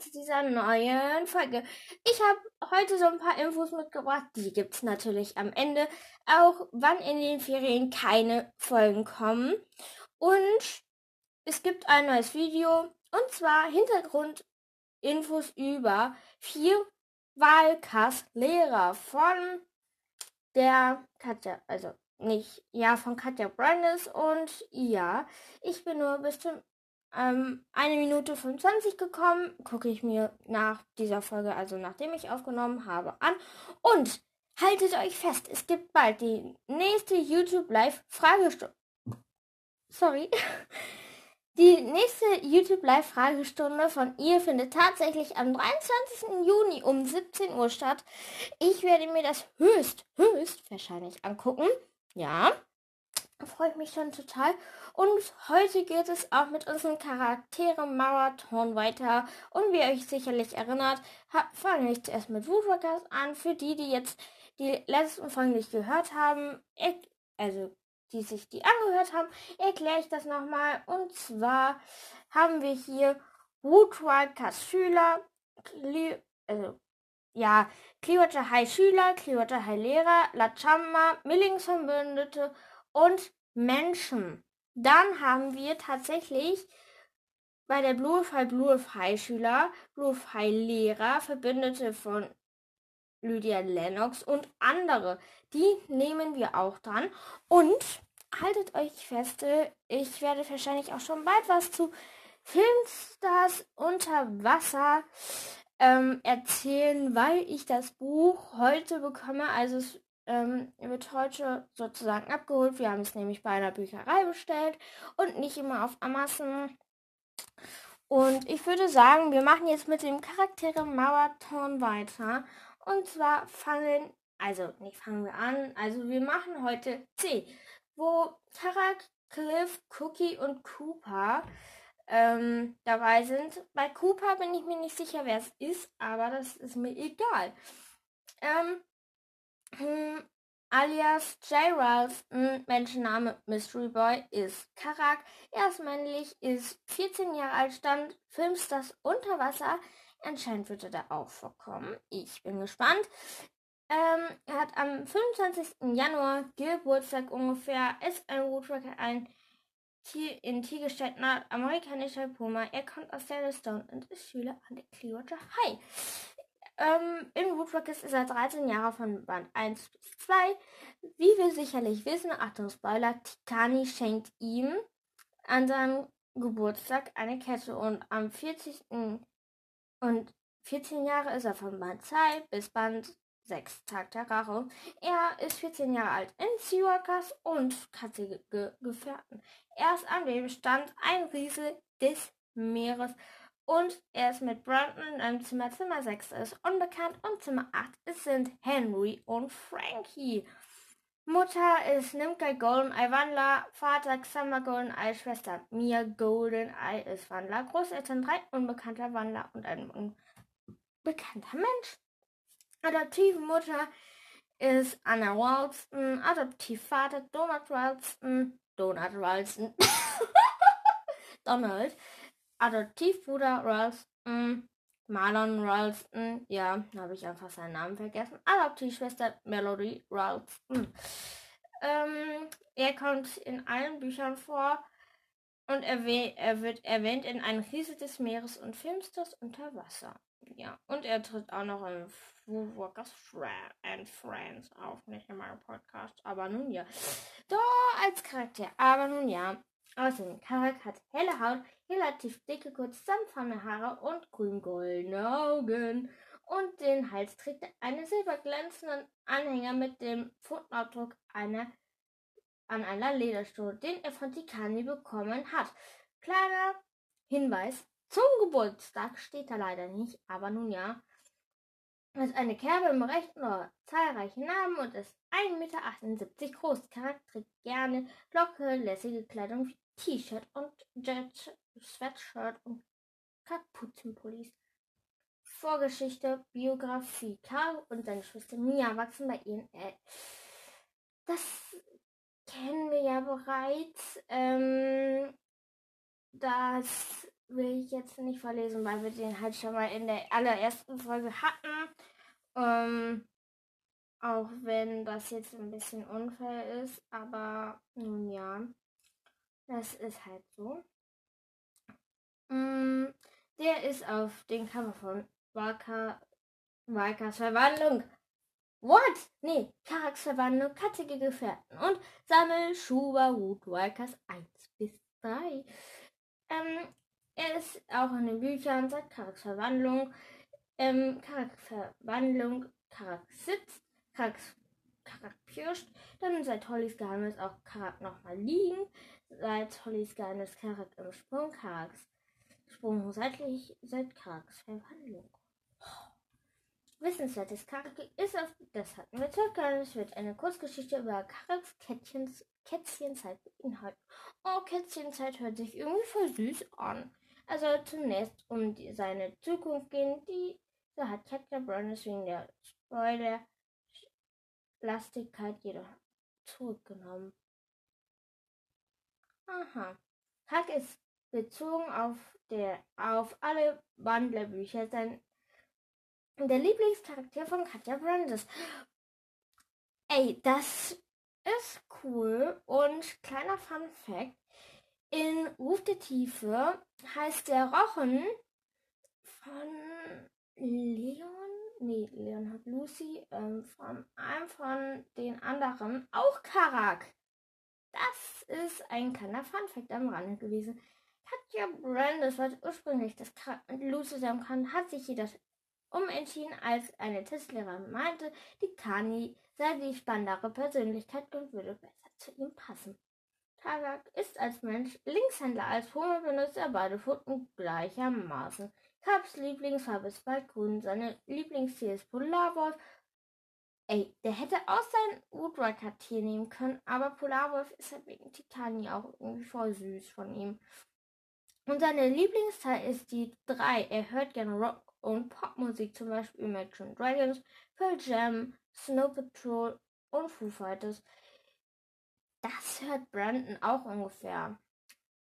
zu dieser neuen Folge. Ich habe heute so ein paar Infos mitgebracht. Die gibt es natürlich am Ende. Auch wann in den Ferien keine Folgen kommen. Und es gibt ein neues Video. Und zwar Hintergrundinfos über vier Wahlkass-Lehrer von der Katja, also nicht, ja, von Katja Brandes und ja, ich bin nur bis zum ähm, eine Minute 25 gekommen. Gucke ich mir nach dieser Folge, also nachdem ich aufgenommen habe, an. Und haltet euch fest, es gibt bald die nächste YouTube Live Fragestunde. Sorry. Die nächste YouTube Live Fragestunde von ihr findet tatsächlich am 23. Juni um 17 Uhr statt. Ich werde mir das höchst, höchst wahrscheinlich angucken. Ja, freue ich mich schon total. Und heute geht es auch mit unserem Charaktere-Marathon weiter. Und wie ihr euch sicherlich erinnert, fange ich zuerst mit Woodwalkers an. Für die, die jetzt die letzten Folgen nicht gehört haben, also die sich die angehört haben, erkläre ich das nochmal. Und zwar haben wir hier Woodwalkers Schüler, also ja, Clearwater High Schüler, Clearwater High Lehrer, La Chamba, Millings Verbündete und Menschen. Dann haben wir tatsächlich bei der Blue Bluefy Schüler, Bluefy Lehrer, Verbündete von Lydia Lennox und andere. Die nehmen wir auch dran. Und haltet euch fest, ich werde wahrscheinlich auch schon bald was zu Filmstars unter Wasser ähm, erzählen, weil ich das Buch heute bekomme. Also es ähm, wird heute sozusagen abgeholt. Wir haben es nämlich bei einer Bücherei bestellt und nicht immer auf Amazon. Und ich würde sagen, wir machen jetzt mit dem Charaktere Marathon weiter. Und zwar fangen, also nicht fangen wir an, also wir machen heute C, wo Tara, Cliff, Cookie und Cooper ähm, dabei sind. Bei Cooper bin ich mir nicht sicher, wer es ist, aber das ist mir egal. Ähm, hm, alias J. Ralston, Menschenname Mystery Boy, ist Karak. Er ist männlich, ist 14 Jahre alt, stand Filmstars unter Wasser. Anscheinend wird er da auch vorkommen. Ich bin gespannt. Ähm, er hat am 25. Januar Geburtstag ungefähr, ist ein Woodworker, ein Tier in Tiergestalt amerikanischer Puma. Er kommt aus Yellowstone und ist Schüler an der Clearwater High. Ähm, in Woodrockets ist er 13 Jahre von Band 1 bis 2. Wie wir sicherlich wissen, Achtung Spoiler, Tikani schenkt ihm an seinem Geburtstag eine Kette und am 40. und 14 Jahre ist er von Band 2 bis Band 6 Tag der Rache. Er ist 14 Jahre alt in Seawalkers und katzige Gefährten. Er ist an dem Stand ein Riese des Meeres und er ist mit Brandon in einem Zimmer. Zimmer 6 ist unbekannt und Zimmer 8 es sind Henry und Frankie. Mutter ist Nimka Goldeneye Wandler, Vater Xander Goldeneye, Schwester Mia Goldeneye ist Wandler, Großeltern drei unbekannter Wandler und ein unbekannter Mensch. Adoptive Mutter ist Anna Ralston, Adoptivvater Donald Ralston, Donald Ralston, Donald, Adoptivbruder Ralston, Marlon Ralston, ja, habe ich einfach seinen Namen vergessen. Adoptivschwester Melody Ralston. Ähm, er kommt in allen Büchern vor und erwäh er wird erwähnt in Ein Riese des Meeres und Filmsters unter Wasser. Ja, und er tritt auch noch in Walkers and Friends auf, nicht in meinem Podcast, aber nun ja. Da als Charakter, aber nun ja. Außerdem, Karak hat helle Haut, relativ dicke, kurz sanftfarbene Haare und grün-goldene Augen. Und den Hals trägt er einen silberglänzenden Anhänger mit dem Pfotenabdruck einer, an einer Lederstuhl, den er von Tikani bekommen hat. Kleiner Hinweis, zum Geburtstag steht er leider nicht, aber nun ja. Er hat eine Kerbe im rechten Ohr, zahlreiche Namen und ist 1,78 Meter groß. Charakter trägt gerne locke, lässige Kleidung wie T-Shirt und Jet Sweatshirt und Kapuzenpullis. Vorgeschichte, Biografie. Karl und seine Schwester Mia wachsen bei ihren Eltern. Das kennen wir ja bereits. Ähm, dass will ich jetzt nicht verlesen, weil wir den halt schon mal in der allerersten Folge hatten. Ähm, auch wenn das jetzt ein bisschen unfair ist, aber nun ja, das ist halt so. Mm, der ist auf dem Cover von Waka, Wakas Verwandlung. What? Nee, Karaks Verwandlung, katzige Gefährten und Sammel Schuba Wood Walkers 1 bis 3. Ähm, er ist auch in den Büchern seit Karaks Verwandlung, ähm, Karaks Verwandlung, Karak sitzt Karak, Karak pirscht, dann seit Hollys Geheimnis auch Karak nochmal liegen, seit Hollys Geheimnis Karak im Sprung, Karaks Sprung seitlich, seit Karaks Verwandlung. Wissenswertes Karak ist auf, das hatten wir circa, es wird eine Kurzgeschichte über Karaks Kätzchens, Kätzchenzeit beinhalten. Oh, Kätzchenzeit hört sich irgendwie voll süß an. Also zunächst um die, seine Zukunft gehen, die so hat Katja Browners wegen der Spoiler Lastigkeit jedoch zurückgenommen. Aha. Hack ist bezogen auf, der, auf alle Wandlerbücher sein der Lieblingscharakter von Katja Brandes. Ey, das ist cool. Und kleiner Fun Fact: In Ruf der Tiefe heißt der Rochen von Leon nee, Leonhard Lucy, ähm, von einem von den anderen auch Karak. Das ist ein kleiner Funfact am Rande gewesen. Katja Brandes war ursprünglich das Lucy kann, hat sich jedoch umentschieden, als eine Testlehrerin meinte, die Kani sei die spannendere Persönlichkeit und würde besser zu ihm passen. Karak ist als Mensch Linkshändler, als Homo benutzt er beide Pfoten gleichermaßen. Kaps Lieblingsfarbe ist Balkon, seine Lieblingstier ist Polarwolf. Ey, der hätte auch sein Woodriker-Tier nehmen können, aber Polarwolf ist halt wegen Titani auch irgendwie voll süß von ihm. Und seine Lieblingsteil ist die 3. Er hört gerne Rock und Popmusik, zum Beispiel Imagine Dragons, Pearl Jam, Snow Patrol und Foo Fighters. Das hört Brandon auch ungefähr.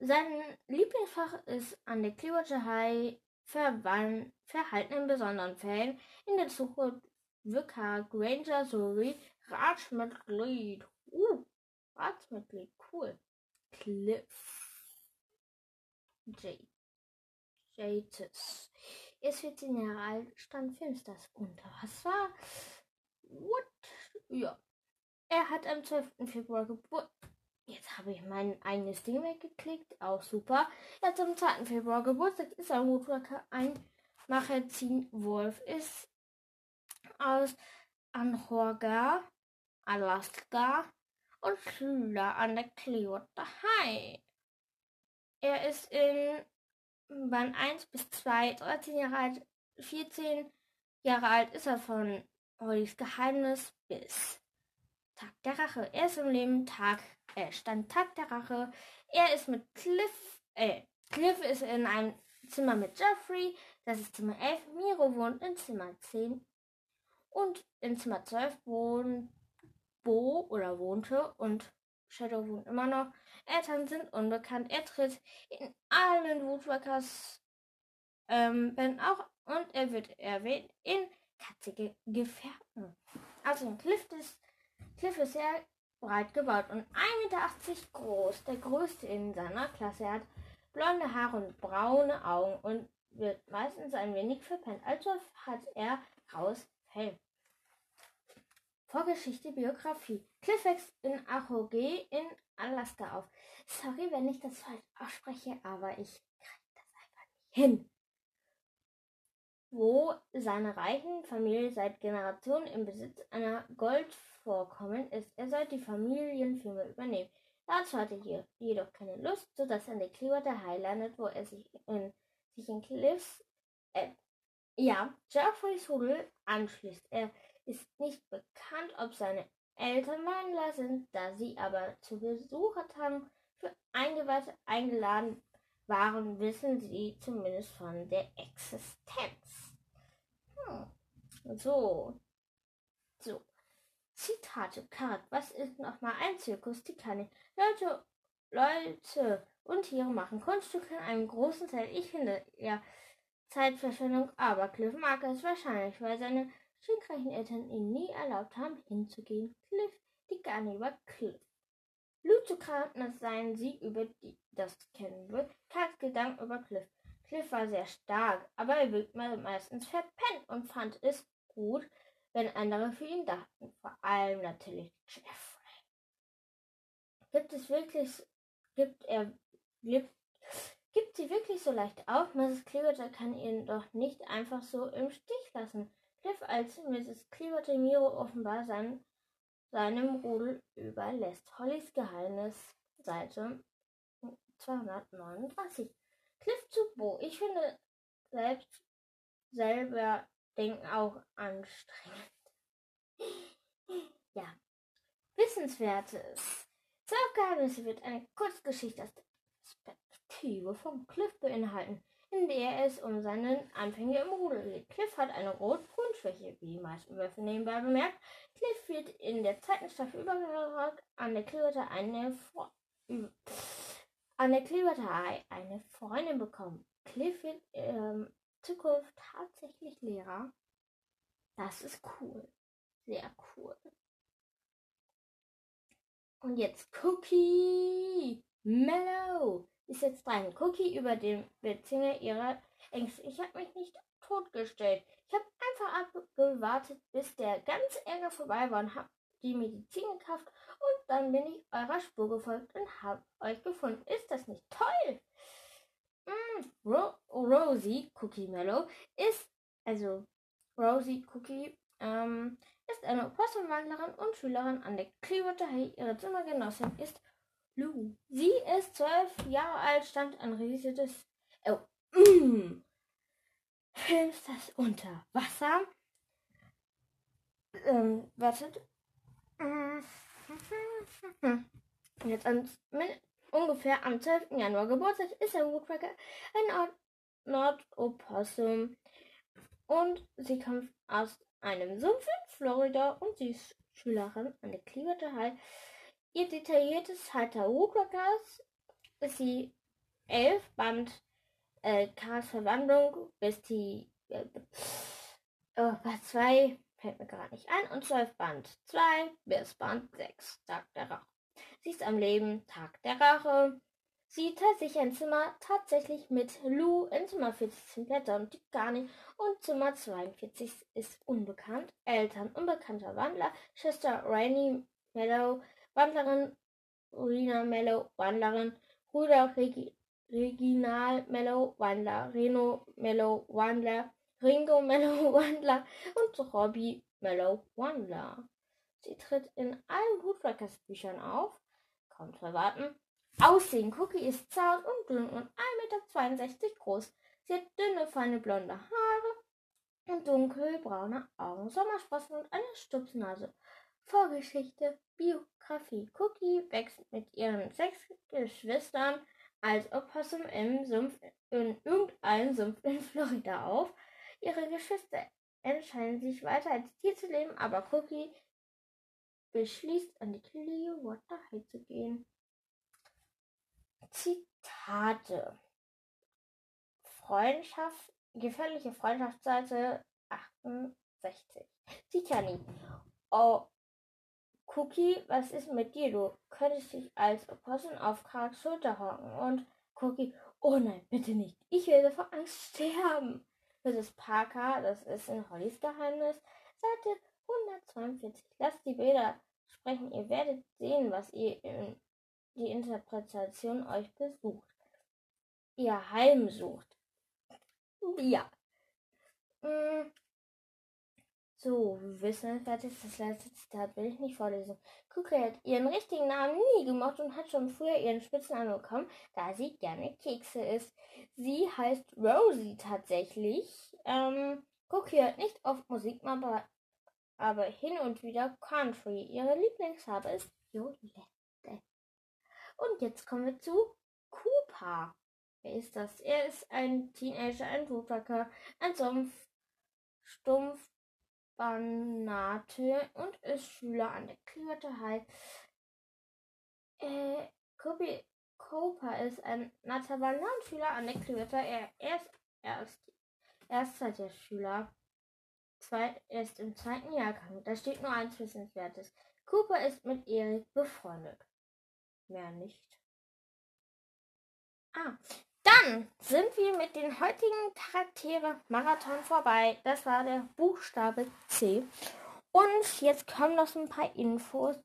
Sein Lieblingsfach ist an der Clearwater High Verhalten in besonderen Fällen in der Zukunft Vicar Granger sowie Ratsmitglied. Uh, Ratsmitglied, cool. Cliff. J. Jatus. Er ist 14 Jahre alt, stand Filmstars unter Wasser. What? Ja. Er hat am 12. Februar Geburt. Jetzt habe ich mein eigenes Ding weggeklickt. Auch super. Er hat am 2. Februar Geburtstag. Ist ein Woodworker. Ein Magazin Wolf ist aus Anhorga, Alaska und Schüler an der Clearwater High. Er ist in Band 1 bis 2, 13 Jahre alt, 14 Jahre alt ist er von Hollys Geheimnis bis Tag der Rache. Er ist im Leben Tag äh, stand Tag der Rache. Er ist mit Cliff, äh, Cliff ist in einem Zimmer mit Jeffrey, das ist Zimmer 11. Miro wohnt in Zimmer 10. Und in Zimmer 12 wohnt Bo oder wohnte und Shadow wohnt immer noch. Eltern sind unbekannt. Er tritt in allen Woodwalkers ähm, Bänden auch und er wird erwähnt in Katzige Gefährten. Also Cliff ist, Cliff ist sehr breit gebaut und 1,80 Meter groß, der größte in seiner Klasse. Er hat blonde Haare und braune Augen und wird meistens ein wenig verpennt. Also hat er graues Fell. Vorgeschichte, Biografie. Cliff wächst in Ahoge in Alaska auf. Sorry, wenn ich das falsch ausspreche, aber ich kriege das einfach nicht hin. Wo seine reichen Familie seit Generationen im Besitz einer Gold vorkommen ist, er soll die Familienfirma übernehmen. Dazu hatte er jedoch keine Lust, sodass er in der Clearwater High landet, wo er sich in, sich in Cliffs, ja, Jeffreys Rudel anschließt. Er ist nicht bekannt, ob seine Eltern Wandler sind, da sie aber zu Besuchertagen für Eingeweihte eingeladen waren, wissen sie zumindest von der Existenz. Hm. So. So. Zitate, Karat, was ist nochmal ein Zirkus? Die kann ich. Leute, Leute und Tiere machen Kunststücke in einem großen Zelt. Ich finde ja Zeitverschwendung, aber Cliff mag es wahrscheinlich, weil seine schickreichen Eltern ihm nie erlaubt haben, hinzugehen. Cliff, die gar nicht über Cliff. Blut zu kraten, seien sie über die das kennen will. Karls Gedanken über Cliff. Cliff war sehr stark, aber er wirkte meistens verpennt und fand es gut, wenn andere für ihn dachten. Vor allem natürlich Jeffrey. Gibt es wirklich, gibt er, gibt, gibt sie wirklich so leicht auf? Mrs. Clearwater kann ihn doch nicht einfach so im Stich lassen. Cliff als Mrs. Clearwater Miro offenbar sein, seinem Rudel überlässt. Hollys Geheimnis, Seite 239. Cliff zu Bo. Ich finde selbst selber denken auch anstrengend. ja. Wissenswertes. Zwölf Geheimnisse wird eine Kurzgeschichte aus der Perspektive von Cliff beinhalten, in der es um seinen Anfänge im Rudel geht. Cliff hat eine Rot-Grün-Schwäche, wie die meisten Würfel nebenbei bemerkt. Cliff wird in der zweiten Staffel übergeragt an der Klirte eine Vor an der Klebertei eine Freundin bekommen. Cliff wird ähm, Zukunft tatsächlich Lehrer. Das ist cool. Sehr cool. Und jetzt Cookie Mellow ist jetzt dran. Cookie über den Bezinger ihrer Ängste. Ich habe mich nicht totgestellt. Ich habe einfach abgewartet, bis der ganze Ärger vorbei war und habe die Medizin gekauft und dann bin ich eurer Spur gefolgt und habe euch gefunden. Ist das nicht toll? Mm, Ro Rosie Cookie Mellow ist, also Rosie Cookie, ähm, ist eine Opossumwandlerin und Schülerin an der Clearwater High. Ihre Zimmergenossin ist Lou. Sie ist zwölf Jahre alt, stammt ein riesiges, oh, mm, Films das unter Wasser. Ähm, wartet, Jetzt an, ungefähr am 12. Januar Geburtstag ist der Woodpecker ein Nordopossum und sie kommt aus einem Sumpf in Florida und sie ist Schülerin an der Clearwater High. Ihr detailliertes Woodpeckers ist sie elf Band äh, Karls Verwandlung bis die äh, oh, zwei Fällt mir gerade nicht ein. Und 12 Band 2 bis Band 6. Tag der Rache. Sie ist am Leben. Tag der Rache. Sie teilt sich ein Zimmer tatsächlich mit Lou. In Zimmer 40 sind Blätter und Tikani. Und Zimmer 42 ist unbekannt. Eltern unbekannter Wandler. Schwester Rainy Mellow. Wandlerin Rina Mellow. Wandlerin Bruder Regi Reginal Mellow. Wandler Reno Mellow. Wandler Ringo Mellow Wandler und Robbie Mellow Wandler. Sie tritt in allen Hoodwreckers Büchern auf. Kaum zu erwarten. Aussehen. Cookie ist zart und dünn und 1,62 Meter groß. Sie hat dünne, feine blonde Haare und dunkelbraune Augen, Sommersprossen und eine Stupsnase. Vorgeschichte, Biografie. Cookie wächst mit ihren sechs Geschwistern als Opossum im Sumpf in irgendeinem Sumpf in Florida auf. Ihre Geschwister entscheiden sich weiter als Tier zu leben, aber Cookie beschließt, an die Clearwater High zu gehen. Zitate. Freundschaft, gefährliche Freundschaftsseite 68. Titani. Oh, Cookie, was ist mit dir? Du könntest dich als Opossum auf Karls Schulter hocken. Und Cookie, oh nein, bitte nicht. Ich werde vor Angst sterben. Mrs. Parker, das ist in Hollys Geheimnis, Seite 142. Lasst die Bilder sprechen. Ihr werdet sehen, was ihr in die Interpretation euch besucht. Ihr heimsucht. Ja. Mm. So, wissenswertes, das letzte Zitat will ich nicht vorlesen. Cookie hat ihren richtigen Namen nie gemocht und hat schon früher ihren Spitznamen bekommen, da sie gerne Kekse isst. Sie heißt Rosie tatsächlich. Ähm, Cookie hört nicht oft Musik, aber, aber hin und wieder Country. Ihre Lieblingsfarbe ist Violette. Und jetzt kommen wir zu Cooper. Wer ist das? Er ist ein Teenager, ein Woodpecker, ein Sumpf, stumpf, Banate und ist Schüler an der Clearwater High. Äh, Cookie, Cooper ist ein Nazabalan-Schüler an der Klöter. Er, er ist erst, erster Schüler. Zwei, er ist im zweiten Jahrgang. Da steht nur eins Wissenswertes. Cooper ist mit Erik befreundet. Mehr nicht. Ah, dann sind wir mit den heutigen Charaktere Marathon vorbei. Das war der Buchstabe C. Und jetzt kommen noch so ein paar Infos.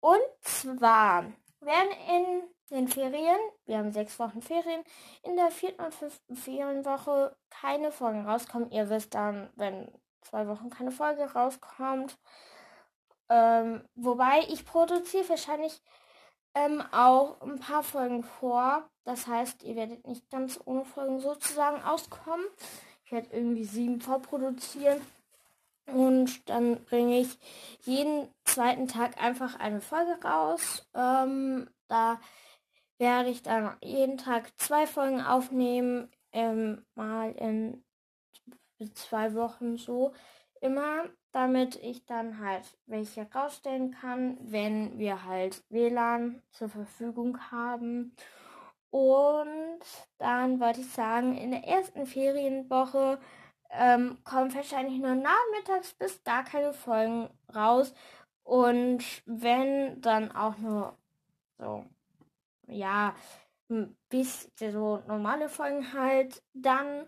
Und zwar werden in den Ferien, wir haben sechs Wochen Ferien, in der vierten und fünften Ferienwoche keine Folgen rauskommen. Ihr wisst dann, wenn zwei Wochen keine Folge rauskommt. Ähm, wobei ich produziere wahrscheinlich ähm, auch ein paar Folgen vor. Das heißt, ihr werdet nicht ganz ohne Folgen sozusagen auskommen. Ich werde irgendwie sieben vorproduzieren. Und dann bringe ich jeden zweiten Tag einfach eine Folge raus. Ähm, da werde ich dann jeden Tag zwei Folgen aufnehmen. Ähm, mal in zwei Wochen so immer, damit ich dann halt welche rausstellen kann, wenn wir halt WLAN zur Verfügung haben. Und dann wollte ich sagen, in der ersten Ferienwoche ähm, kommen wahrscheinlich nur nachmittags bis gar keine Folgen raus. Und wenn dann auch nur so, ja, bis so normale Folgen halt, dann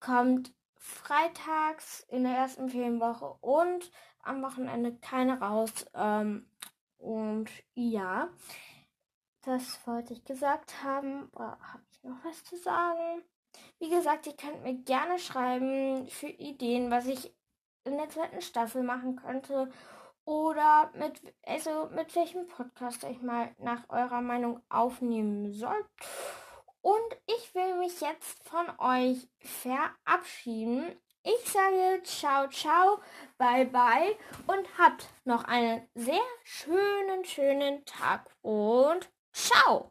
kommt freitags in der ersten Ferienwoche und am Wochenende keine raus. Ähm, und ja, das wollte ich gesagt haben. Habe ich noch was zu sagen? Wie gesagt, ihr könnt mir gerne schreiben für Ideen, was ich in der zweiten Staffel machen könnte. Oder mit, also mit welchem Podcast ich mal nach eurer Meinung aufnehmen soll. Und ich will mich jetzt von euch verabschieden. Ich sage ciao, ciao, bye, bye und habt noch einen sehr schönen, schönen Tag und ciao.